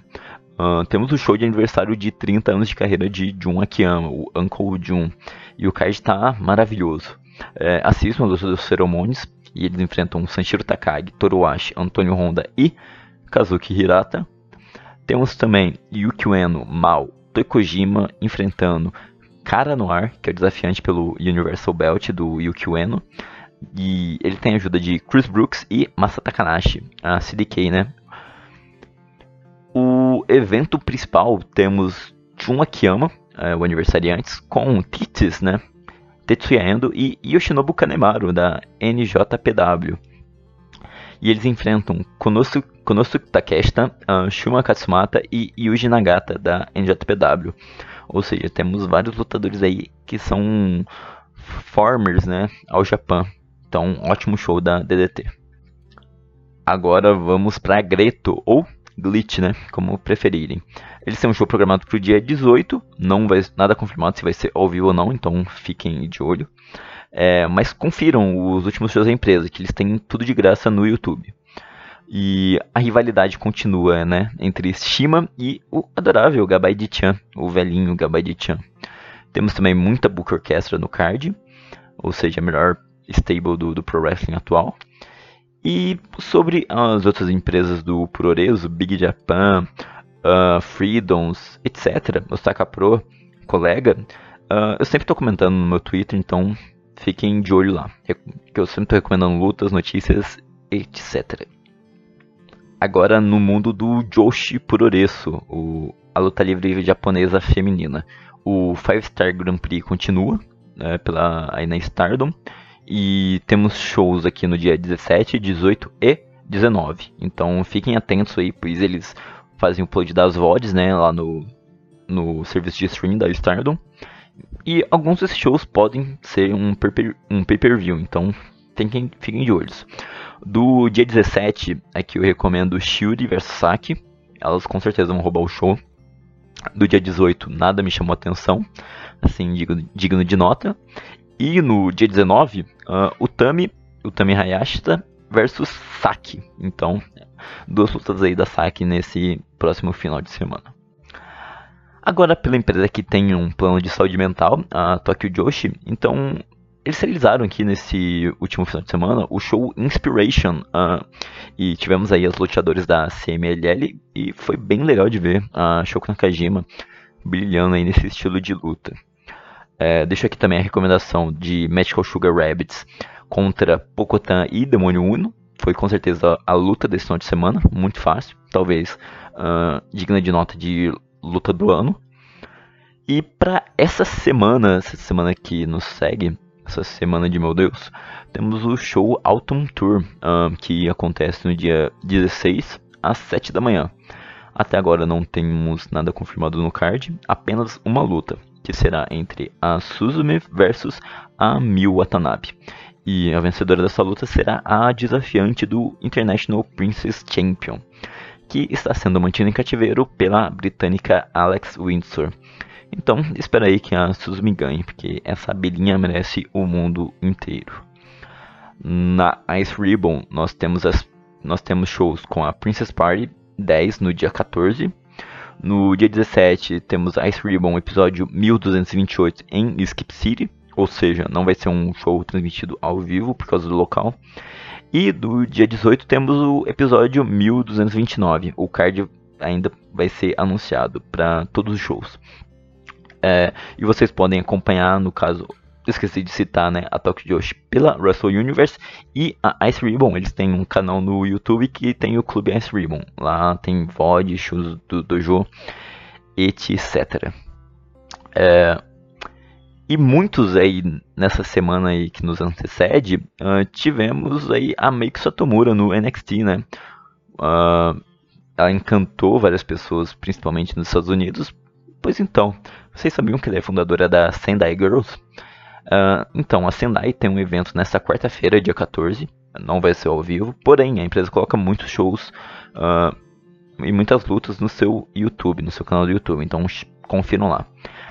Speaker 4: Uh, temos o show de aniversário de 30 anos de carreira de Jun Akiyama, o Uncle Jun. E o card está maravilhoso. É, assistam a luta dos Ceremonies, e eles enfrentam Sanshiro Takagi, Toruashi, Antônio Honda e Kazuki Hirata. Temos também Yuki Ueno, Mao, Toikojima enfrentando Kara Noir, que é o desafiante pelo Universal Belt do Yuki Ueno. E ele tem a ajuda de Chris Brooks e Masa Takanashi, a CDK, né? O evento principal temos Jun Akiyama, é, o aniversariante, com Titis, né? Tetsuya Endo e Yoshinobu Kanemaru, da NJPW. E eles enfrentam Konosu, Konosuke Takeshita, uh, Shuma Katsumata e Yuji Nagata, da NJPW. Ou seja, temos vários lutadores aí que são formers né, ao Japão. Então, ótimo show da DDT. Agora vamos para Greto, ou Glitch, né? Como preferirem. Eles têm um show programado para o dia 18, não vai nada confirmado se vai ser ao vivo ou não, então fiquem de olho. É, mas confiram os últimos shows da empresa, que eles têm tudo de graça no YouTube. E a rivalidade continua, né? Entre Shima e o adorável Gabai Chan, o velhinho Gabai Chan. Temos também muita book orquestra no card, ou seja, a melhor stable do, do Pro Wrestling atual. E sobre as outras empresas do Puroreso, Big Japan, uh, Freedoms, etc., Osaka Pro, colega, uh, eu sempre estou comentando no meu Twitter, então fiquem de olho lá. Que eu sempre estou recomendando lutas, notícias, etc. Agora no mundo do Joshi Puroresu, o, a luta livre japonesa feminina. O Five Star Grand Prix continua né, pela, aí na Stardom. E temos shows aqui no dia 17, 18 e 19. Então fiquem atentos aí, pois eles fazem o upload das VODs, né, lá no, no serviço de streaming da Stardom. E alguns desses shows podem ser um, pay-per-view, então fiquem, fiquem de olhos. Do dia 17, aqui eu recomendo Shield vs Saki. Elas com certeza vão roubar o show. Do dia 18, nada me chamou atenção, assim, digno de nota. E no dia 19, uh, ah, o Tami, o Tami Hayashita versus Saki. Então, duas lutas aí da Saki nesse próximo final de semana. Agora, pela empresa que tem um plano de saúde mental, a Tokyo Joshi, então eles realizaram aqui nesse último final de semana o show Inspiration uh, e tivemos aí as luteadores da CMLL e foi bem legal de ver a Shoko Nakajima brilhando aí nesse estilo de luta. É, deixo aqui também a recomendação de Magical Sugar Rabbits contra Pocotan e Demônio Uno. Foi com certeza a luta desse final de semana, muito fácil, talvez uh, digna de nota de luta do ano. E para essa semana, essa semana que nos segue, essa semana de meu Deus, temos o show Autumn Tour, uh, que acontece no dia 16 às 7 da manhã. Até agora não temos nada confirmado no card, apenas uma luta, que será entre a Suzume versus a Miu Watanabe. E a vencedora dessa luta será a desafiante do International Princess Champion, que está sendo mantida em cativeiro pela britânica Alex Windsor. Então, espera aí que a Suzume ganhe, porque essa abelhinha merece o mundo inteiro. Na Ice Ribbon, nós temos, as, nós temos shows com a Princess Party 10 no dia 14. No dia 17 temos Ice Ribbon episódio 1228 em Skip City, ou seja, não vai ser um show transmitido ao vivo por causa do local. E do dia 18 temos o episódio 1229. O card ainda vai ser anunciado para todos os shows. É, e vocês podem acompanhar, no caso, esqueci de citar, né, a Tokyo Joshi pela Russell Universe e a Ice Ribbon. Eles têm um canal no YouTube que tem o Clube Ice Ribbon. Lá tem VOD, shows do dojo, etc. É, e muitos aí nessa semana aí que nos antecede, uh, tivemos aí a Meiko Satomura no NXT, né? Uh, ela encantou várias pessoas, principalmente nos Estados Unidos. Pois então, vocês sabiam que ela é fundadora da Sendai Girls? Uh, então, a Sendai tem um evento nesta quarta-feira, dia 14. Não vai ser ao vivo, porém a empresa coloca muitos shows uh, e muitas lutas no seu YouTube, no seu canal do YouTube. Então, confiram lá.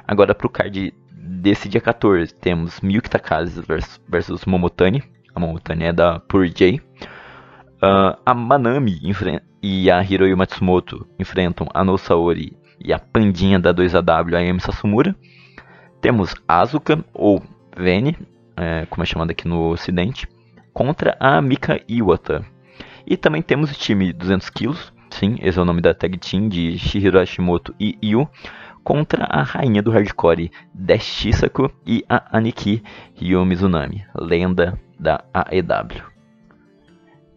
Speaker 4: Agora, para o card desse dia 14, temos Miyuki Takase versus, Momotani. A Momotani é da Pure J. Uh, a Manami e a Hiroyo Matsumoto enfrentam a No Saori e a pandinha da 2AW, a Emi Sasumura. Temos Asuka, ou Vene, é, como é chamada aqui no ocidente, contra a Mika Iwata. E também temos o time 200 kg, sim, esse é o nome da tag team de Shihiro Hashimoto e Yu, contra a rainha do hardcore Dash Shisaku e a Aniki Ryo Mizunami, lenda da AEW.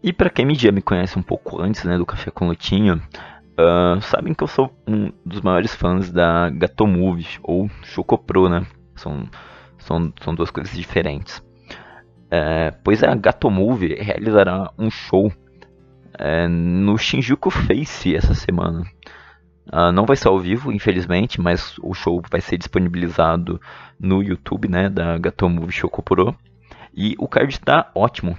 Speaker 4: E para quem já me conhece um pouco antes né, do Café com Lutinho, uh, sabem que eu sou um dos maiores fãs da Gato Movies ou Chocopro, né? São são, são duas coisas diferentes. É, pois a Gato Movie realizará um show é, no Shinjuku Face essa semana. Uh, não vai ser ao vivo, infelizmente, mas o show vai ser disponibilizado no YouTube né, da Gato Movie Shokopuro. E o card está ótimo.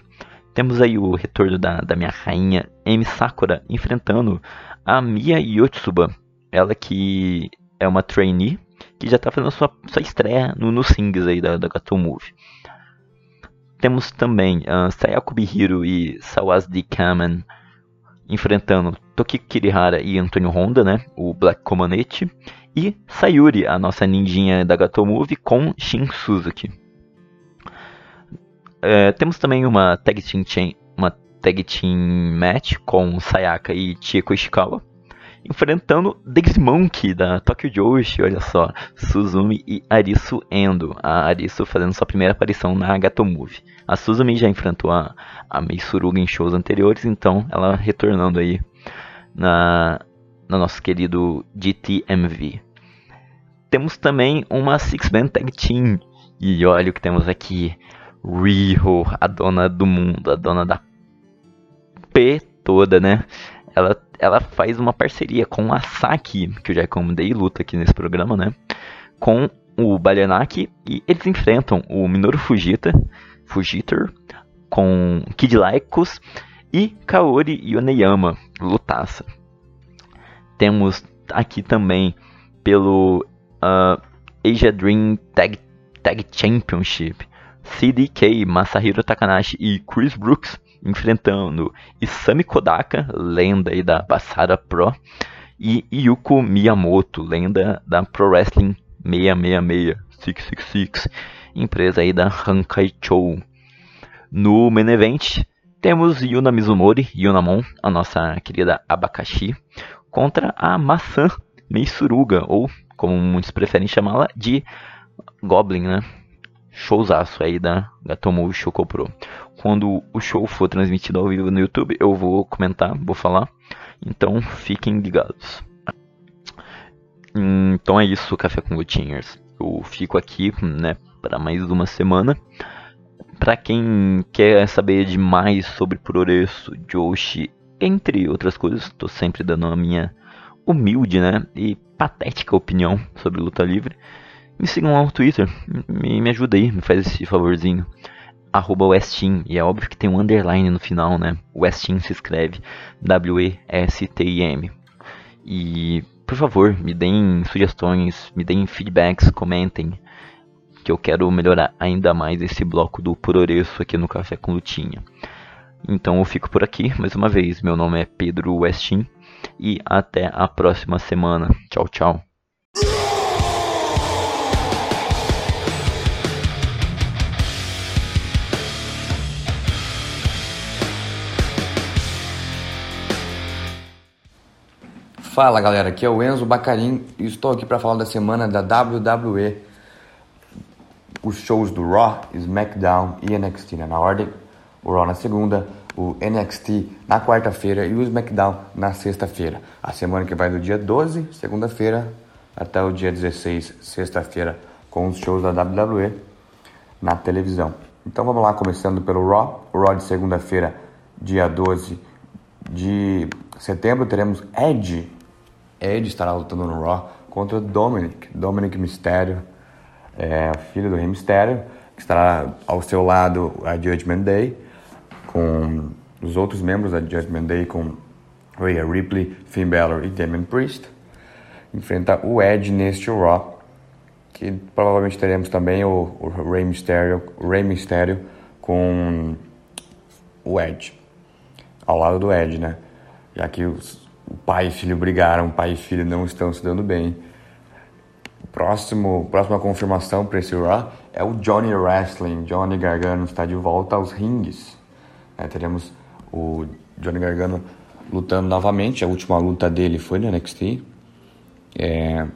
Speaker 4: Temos aí o retorno da, da minha rainha Emi Sakura enfrentando a Mia Yotsuba. Ela que é uma trainee que já está fazendo sua, sua estreia no, no Sings aí da, da Gato Movie. Temos também uh, Sayako Bihiro e Sawasdi Kamen enfrentando Toki Kirihara e Antônio Honda, né, o Black Comanete, e Sayuri, a nossa ninjinha da Gato Movie, com Shin Suzuki. É, temos também uma tag team, uma tag team match com Sayaka e Chieko Ishikawa enfrentando Daisy Monkey da Tokyo Joshi, olha só, Suzumi e Arisu Endo, a Arisu fazendo sua primeira aparição na Gato Movie. A Suzumi já enfrentou a, a Meisuruga em shows anteriores, então ela retornando aí na, no nosso querido GTMV. Temos também uma Six Man Tag Team, e olha o que temos aqui, Riho, a dona do mundo, a dona da P toda, né? Ela, ela faz uma parceria com a Saki, que eu já recomendei luta aqui nesse programa, né? Com o Balianak e eles enfrentam o Minoru Fujita, Fujitor, com Kid Lycos e Kaori Yoneyama, lutaça. Temos aqui também pelo uh, Asia Dream Tag, Tag Championship, CDK, Masahiro Takanashi e Chris Brooks enfrentando Isami Kodaka, lenda aí da Basara Pro, e Yuko Miyamoto, lenda da Pro Wrestling 666, 666, empresa aí da Hankai Chou. No main event, temos Yuna Mizumori, Yunamon, a nossa querida abacaxi, contra a maçã Meisuruga, ou como muitos preferem chamá-la, de Goblin, né? Showzaço aí da Gatomo Choco Pro. Quando o show for transmitido ao vivo no YouTube, eu vou comentar, vou falar. Então fiquem ligados. Então é isso, Café com Gotinhas. Eu fico aqui, né, para mais uma semana. Para quem quer saber de mais sobre Puroresu, Joshi, entre outras coisas, estou sempre dando a minha humilde, né, e patética opinião sobre luta livre. Me sigam lá no Twitter, me, me ajuda aí, me faz esse favorzinho. Arroba Westin, e é óbvio que tem um underline no final, né? Westin se escreve W-E-S-T-I-M. E por favor, me deem sugestões, me deem feedbacks, comentem. Que eu quero melhorar ainda mais esse bloco do Puroreço aqui no Café com Lutinha. Então eu fico por aqui mais uma vez. Meu nome é Pedro Westin e até a próxima semana. Tchau, tchau.
Speaker 5: Fala galera, aqui é o Enzo Bacarin e estou aqui para falar da semana da WWE. Os shows do Raw, SmackDown e NXT né? na ordem. O Raw na segunda, o NXT na quarta-feira e o SmackDown na sexta-feira. A semana que vai do dia 12, segunda-feira, até o dia 16, sexta-feira, com os shows da WWE na televisão. Então vamos lá, começando pelo Raw. O Raw de segunda-feira, dia 12 de setembro, teremos Edge Edge estará lutando no Raw contra Dominic, Dominic Mysterio, é, filho do Rei Mysterio, que estará ao seu lado a Judgment Day, com os outros membros da Judgment Day, com Rhea Ripley, Finn Balor e Damien Priest. Enfrenta o Edge neste Raw, que provavelmente teremos também o, o Rey Mysterio, o Rey Mysterio com o Edge, ao lado do Edge, né? Já que os, o pai e filho brigaram, o pai e filho não estão se dando bem. Próximo, próxima confirmação para esse Raw é o Johnny Wrestling. Johnny Gargano está de volta aos rings. É, teremos o Johnny Gargano lutando novamente. A última luta dele foi no NXT. É,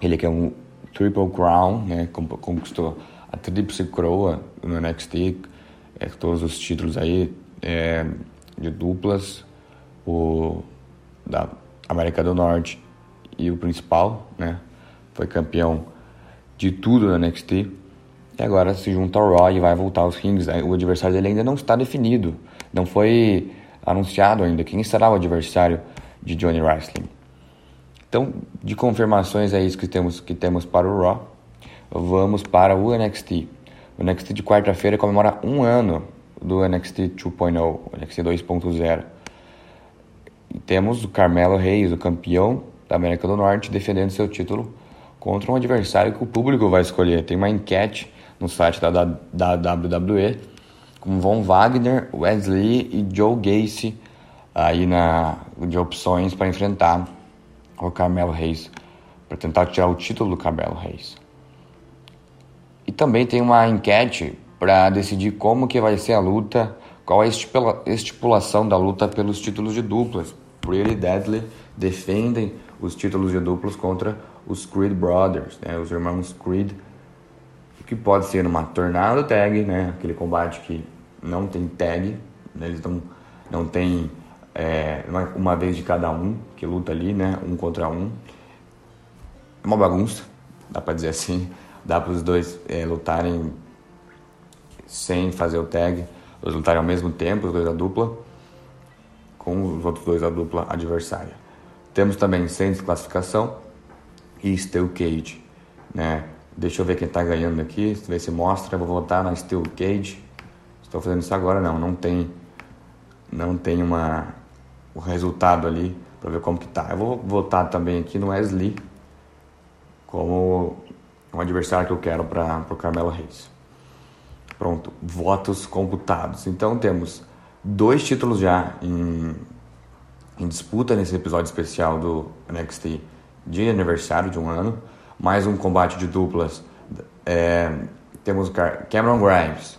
Speaker 5: ele que é um Triple Crown, né, conquistou a Tríplice Coroa no NXT, é, todos os títulos aí é, de duplas o da América do Norte e o principal, né? Foi campeão de tudo na NXT. E agora se junta ao Raw e vai voltar aos rings. O adversário dele ainda não está definido. Não foi anunciado ainda quem será o adversário de Johnny Wrestling. Então, de confirmações é isso que temos, que temos para o Raw. Vamos para o NXT. O NXT de quarta-feira comemora um ano do NXT 2.0, o NXT 2.0. E temos o Carmelo Reis, o campeão da América do Norte, defendendo seu título contra um adversário que o público vai escolher. Tem uma enquete no site da, da, da WWE com Von Wagner, Wesley e Joe Gacy aí na, de opções para enfrentar o Carmelo Reis, para tentar tirar o título do Carmelo Reis. E também tem uma enquete para decidir como que vai ser a luta, qual a estipulação da luta pelos títulos de duplas. Pretty Deadly defendem os títulos de duplos contra os Creed Brothers, né, os irmãos Creed, que pode ser uma tornado tag, né, aquele combate que não tem tag, né, eles não, não tem é, uma vez de cada um que luta ali, né, um contra um. É uma bagunça, dá para dizer assim, dá para os dois é, lutarem sem fazer o tag, eles lutarem ao mesmo tempo, os dois da dupla com os outros dois da dupla adversária. Temos também sem desclassificação e Steel Cage. Né? Deixa eu ver quem está ganhando aqui, ver se mostra. Vou votar na Steel Cage. Estou fazendo isso agora, não. Não tem, não tem uma, o resultado ali para ver como que tá. Eu vou votar também aqui no Wesley como um adversário que eu quero para o Carmelo Reis. Pronto, votos computados. Então temos dois títulos já em, em disputa nesse episódio especial do NXT de aniversário de um ano, mais um combate de duplas. É, temos Cameron Grimes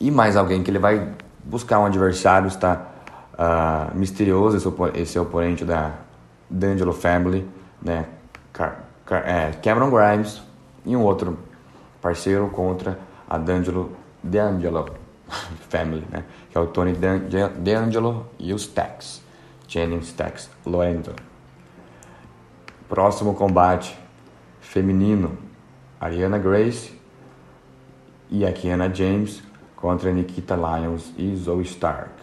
Speaker 5: e mais alguém que ele vai buscar um adversário, está uh, misterioso esse, esse oponente da D'Angelo Family, né? Car Car é, Cameron Grimes e um outro parceiro contra a D'Angelo D'Angelo Family, né? Que é o Tony D'Angelo e os Stacks, Jennings Stacks Lorenzo. Próximo combate feminino, Ariana Grace e a Kiana James contra Nikita Lyons e Zoe Stark.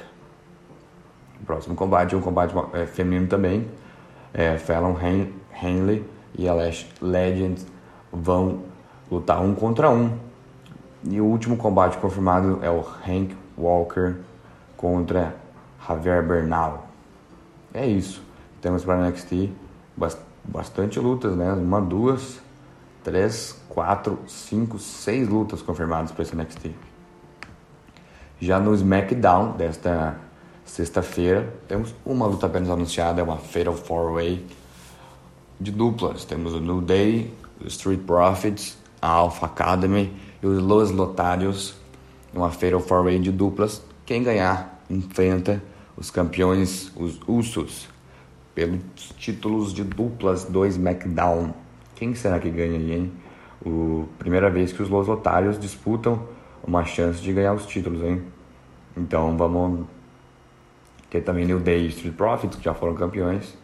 Speaker 5: Próximo combate é um combate é, feminino também. É, Fallon Henley e a Legend vão lutar um contra um. E o último combate confirmado é o Hank Walker contra Javier Bernal. É isso. Temos para NXT bastante lutas, né? Uma, duas, três, quatro, cinco, seis lutas confirmadas para esse NXT. Já no SmackDown desta sexta-feira, temos uma luta apenas anunciada, é uma Fatal 4-Way de duplas. Temos o New Day, o Street Profits, a Alpha Academy e os Los Lotários, uma Fatal 4-Way de duplas. Quem ganhar enfrenta os campeões, os Usos, pelos títulos de duplas do SmackDown. Quem será que ganha aí, hein? O, primeira vez que os Los Otários disputam uma chance de ganhar os títulos, hein? Então vamos ter também New Day e Street Profits, que já foram campeões.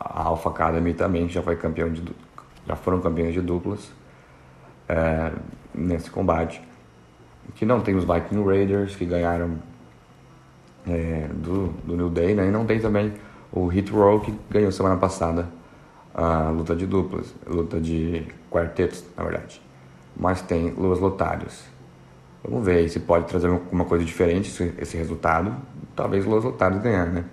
Speaker 5: A Alpha Academy também, que já foi campeão de já foram campeões de duplas é, nesse combate. Que não tem os Viking Raiders, que ganharam é, do, do New Day, né? E não tem também o Hit Row, que ganhou semana passada a luta de duplas, luta de quartetos, na verdade. Mas tem Luas Lotários. Vamos ver se pode trazer alguma coisa diferente esse, esse resultado. Talvez Luas Lotários ganhar, né?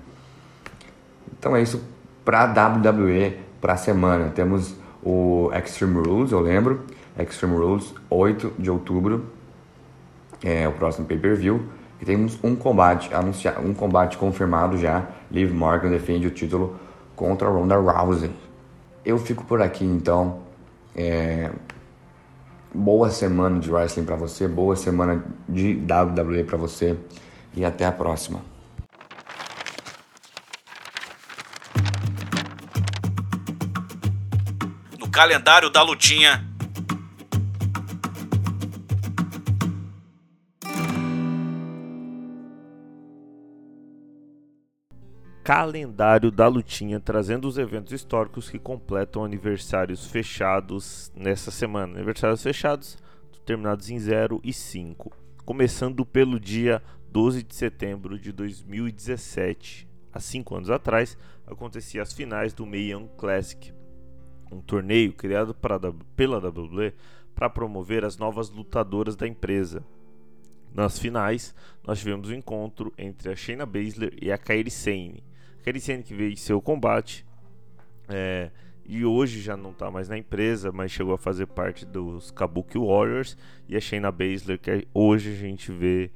Speaker 5: Então é isso para WWE para a semana. Temos o Extreme Rules, eu lembro. Extreme Rules, 8 de outubro. É o próximo pay-per-view. E temos um combate anunciado, um combate confirmado já. Liv Morgan defende o título contra Ronda Rousey. Eu fico por aqui então. É... Boa semana de wrestling para você, boa semana de WWE para você e até a próxima.
Speaker 6: No calendário da lutinha
Speaker 1: calendário da lutinha, trazendo os eventos históricos que completam aniversários fechados nessa semana. Aniversários fechados terminados em 0 e 5. Começando pelo dia 12 de setembro de 2017. Há 5 anos atrás, aconteciam as finais do Young Classic, um torneio criado pra, pela WWE para promover as novas lutadoras da empresa. Nas finais, nós tivemos o um encontro entre a Shayna Baszler e a Kairi Sane. Kairi Sane que venceu o combate é, e hoje já não está mais na empresa, mas chegou a fazer parte dos Kabuki Warriors e a Shayna Baszler que hoje a gente vê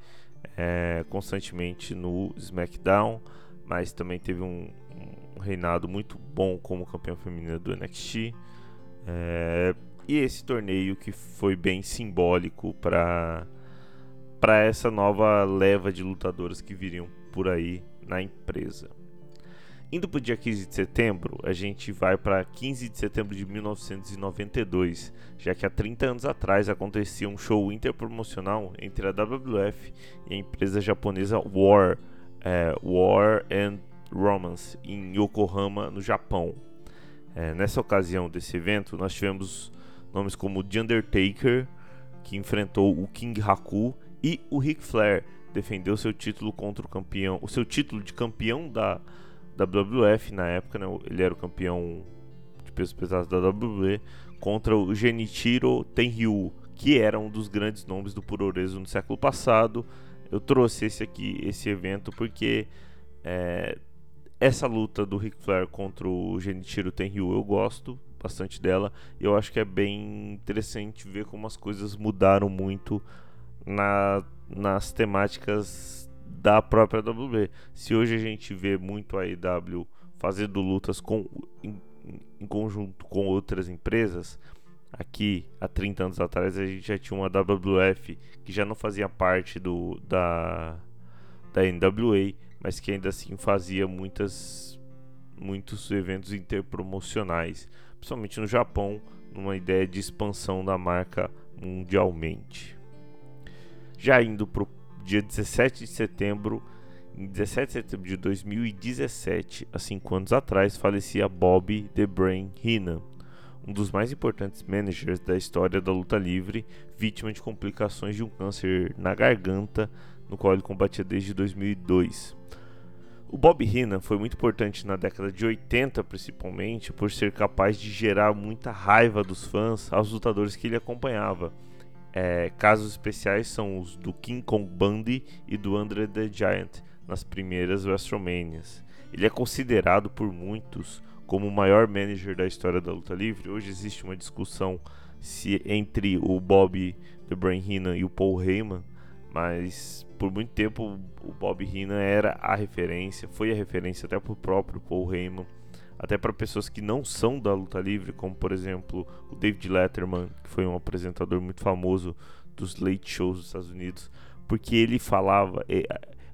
Speaker 1: é, constantemente no SmackDown, mas também teve um, um, reinado muito bom como campeã feminina do NXT. É, e esse torneio que foi bem simbólico para para essa nova leva de lutadoras que viriam por aí na empresa. Indo para o dia 15 de setembro, a gente vai para 15 de setembro de 1992, já que há 30 anos atrás acontecia um show interpromocional entre a WWF e a empresa japonesa War, é, War and Romance, em Yokohama, no Japão. É, nessa ocasião desse evento, nós tivemos nomes como The Undertaker, que enfrentou o King Haku, e o Ric Flair defendeu seu título contra o campeão, o seu título de campeão da WWF na época, né? Ele era o campeão de peso pesado da WWE contra o Genichiro Tenryu, que era um dos grandes nomes do puroreso no século passado. Eu trouxe esse aqui, esse evento, porque é, essa luta do Ric Flair contra o Genichiro Tenryu eu gosto bastante dela. E eu acho que é bem interessante ver como as coisas mudaram muito na, nas temáticas da própria WWE. Se hoje a gente vê muito a IW fazendo lutas com, em, em conjunto com outras empresas, aqui há 30 anos atrás a gente já tinha uma WWF que já não fazia parte do, da, da NWA, mas que ainda assim fazia muitas muitos eventos interpromocionais, principalmente no Japão, numa ideia de expansão da marca mundialmente. Já indo para o dia 17 de setembro, em 17 de setembro de 2017, há 5 anos atrás, falecia Bob The Brain Heenan, um dos mais importantes managers da história da luta livre, vítima de complicações de um câncer na garganta, no qual ele combatia desde 2002. O Bob Heenan foi muito importante na década de 80, principalmente, por ser capaz de gerar muita raiva dos fãs aos lutadores que ele acompanhava. É, casos especiais são os do King Kong Bundy e do Andre the Giant nas primeiras WrestleManias. Ele é considerado por muitos como o maior manager da história da luta livre. Hoje existe uma discussão se entre o Bob The Brain Heenan e o Paul Heyman, mas por muito tempo o Bob Heenan era a referência, foi a referência até para o próprio Paul Heyman, até para pessoas que não são da luta livre, como por exemplo o David Letterman, que foi um apresentador muito famoso dos late shows dos Estados Unidos, porque ele falava,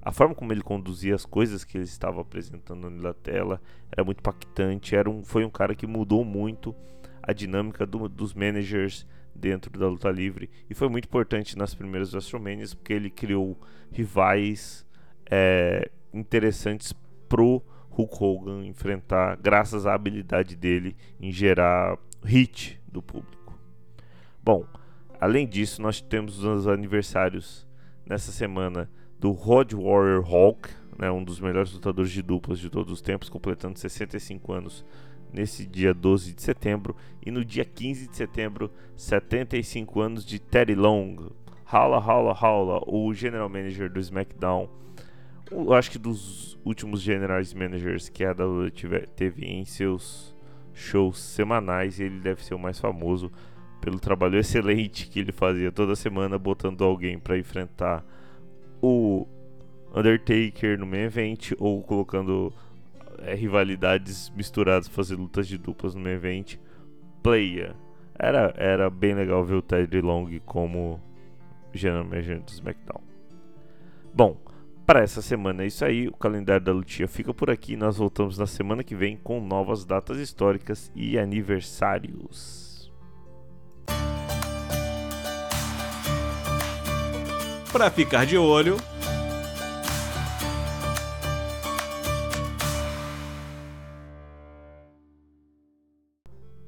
Speaker 1: a forma como ele conduzia as coisas que ele estava apresentando na tela era muito impactante. Era um, foi um cara que mudou muito a dinâmica do, dos managers dentro da luta livre e foi muito importante nas primeiras WrestleManias porque ele criou rivais é, interessantes pro Hulk Hogan enfrentar graças à habilidade dele em gerar hit do público. Bom, além disso nós temos os aniversários nessa semana do Rod Warrior Hawk, né, um dos melhores lutadores de duplas de todos os tempos, completando 65 anos nesse dia 12 de setembro. E no dia 15 de setembro, 75 anos de Teddy Long. Holla, holla, holla, o general manager do SmackDown. Eu acho que dos últimos general managers que a WWE teve em seus shows semanais, ele deve ser o mais famoso pelo trabalho excelente que ele fazia toda semana, botando alguém para enfrentar o Undertaker no main event ou colocando é, rivalidades misturadas, fazer lutas de duplas no main event. Player. Era, era bem legal ver o Ted Long como general manager do SmackDown. Bom, para essa semana é isso aí. O calendário da lutinha fica por aqui. Nós voltamos na semana que vem com novas datas históricas e aniversários.
Speaker 6: Para ficar de olho,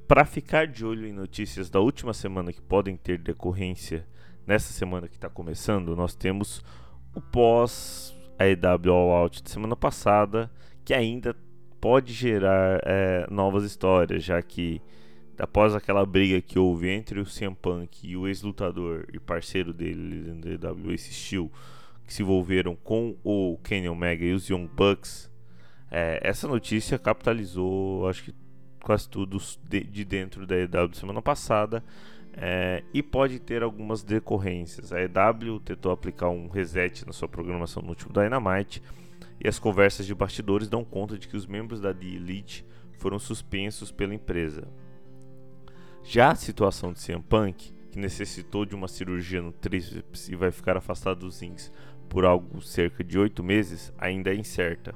Speaker 1: Para ficar de olho em notícias da última semana que podem ter decorrência nessa semana que está começando, nós temos o pós AEW All Out de semana passada, que ainda pode gerar é, novas histórias, já que após aquela briga que houve entre o CM Punk e o ex-lutador e parceiro dele DW, Ace Steel, que se envolveram com o Kenny Omega e os Young Bucks, é, essa notícia capitalizou, acho que quase tudo de, de dentro da EW semana passada é, e pode ter algumas decorrências. A EW tentou aplicar um reset na sua programação no último Dynamite e as conversas de bastidores dão conta de que os membros da The Elite foram suspensos pela empresa. Já a situação de CM Punk, que necessitou de uma cirurgia no tríceps e vai ficar afastado dos rings por algo cerca de oito meses, ainda é incerta.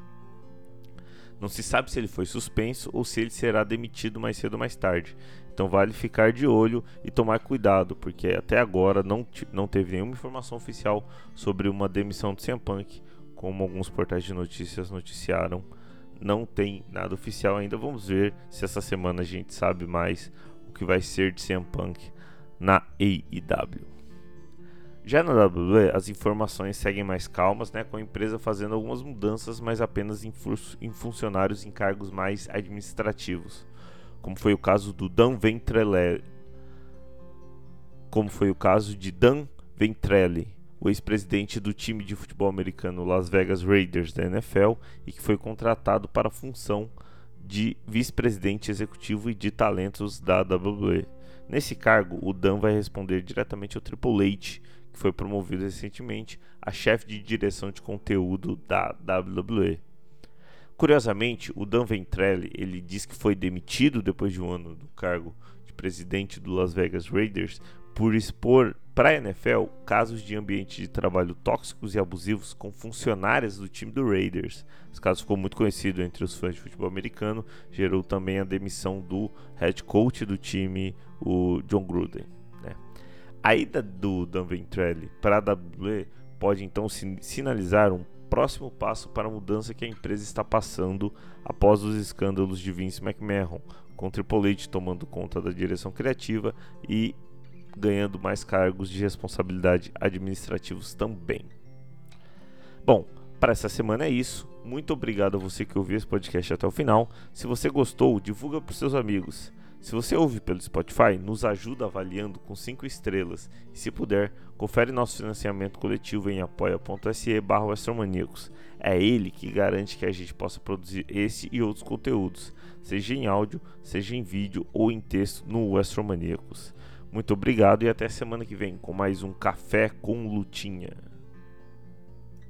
Speaker 1: Não se sabe se ele foi suspenso ou se ele será demitido mais cedo ou mais tarde. Então vale ficar de olho e tomar cuidado, porque até agora não, não teve nenhuma informação oficial sobre uma demissão de CM Punk, como alguns portais de notícias noticiaram. Não tem nada oficial ainda. Vamos ver se essa semana a gente sabe mais que vai ser de CM Punk na AEW. Já na WWE, as informações seguem mais calmas, né, com a empresa fazendo algumas mudanças, mas apenas em, em funcionários em cargos mais administrativos, como foi o caso do Dan como foi o caso de Dan Ventrelle, o ex-presidente do time de futebol americano Las Vegas Raiders da NFL e que foi contratado para a função de vice-presidente executivo e de talentos da WWE. Nesse cargo, o Dan vai responder diretamente ao Triple H, que foi promovido recentemente a chefe de direção de conteúdo da WWE. Curiosamente, o Dan Ventrelle ele diz que foi demitido depois de um ano do cargo de presidente do Las Vegas Raiders por expor para a NFL casos de ambiente de trabalho tóxicos e abusivos com funcionárias do time do Raiders. Esse caso ficou muito conhecido entre os fãs de futebol americano, gerou também a demissão do head coach do time, o John Gruden. Né? A ida do Dan Ventrelli para a WWE pode então sinalizar um próximo passo para a mudança que a empresa está passando após os escândalos de Vince McMahon, com Triple H tomando conta da direção criativa e ganhando mais cargos de responsabilidade administrativos também. Bom, para essa semana é isso. Muito obrigado a você que ouviu esse podcast até o final. Se você gostou, divulga para os seus amigos. Se você ouve pelo Spotify, nos ajuda avaliando com 5 estrelas. E se puder, confere nosso financiamento coletivo em apoia.se barra É ele que garante que a gente possa produzir esse e outros conteúdos, seja em áudio, seja em vídeo ou em texto no Westromaníacos. Muito obrigado e até semana que vem com mais um Café com Lutinha.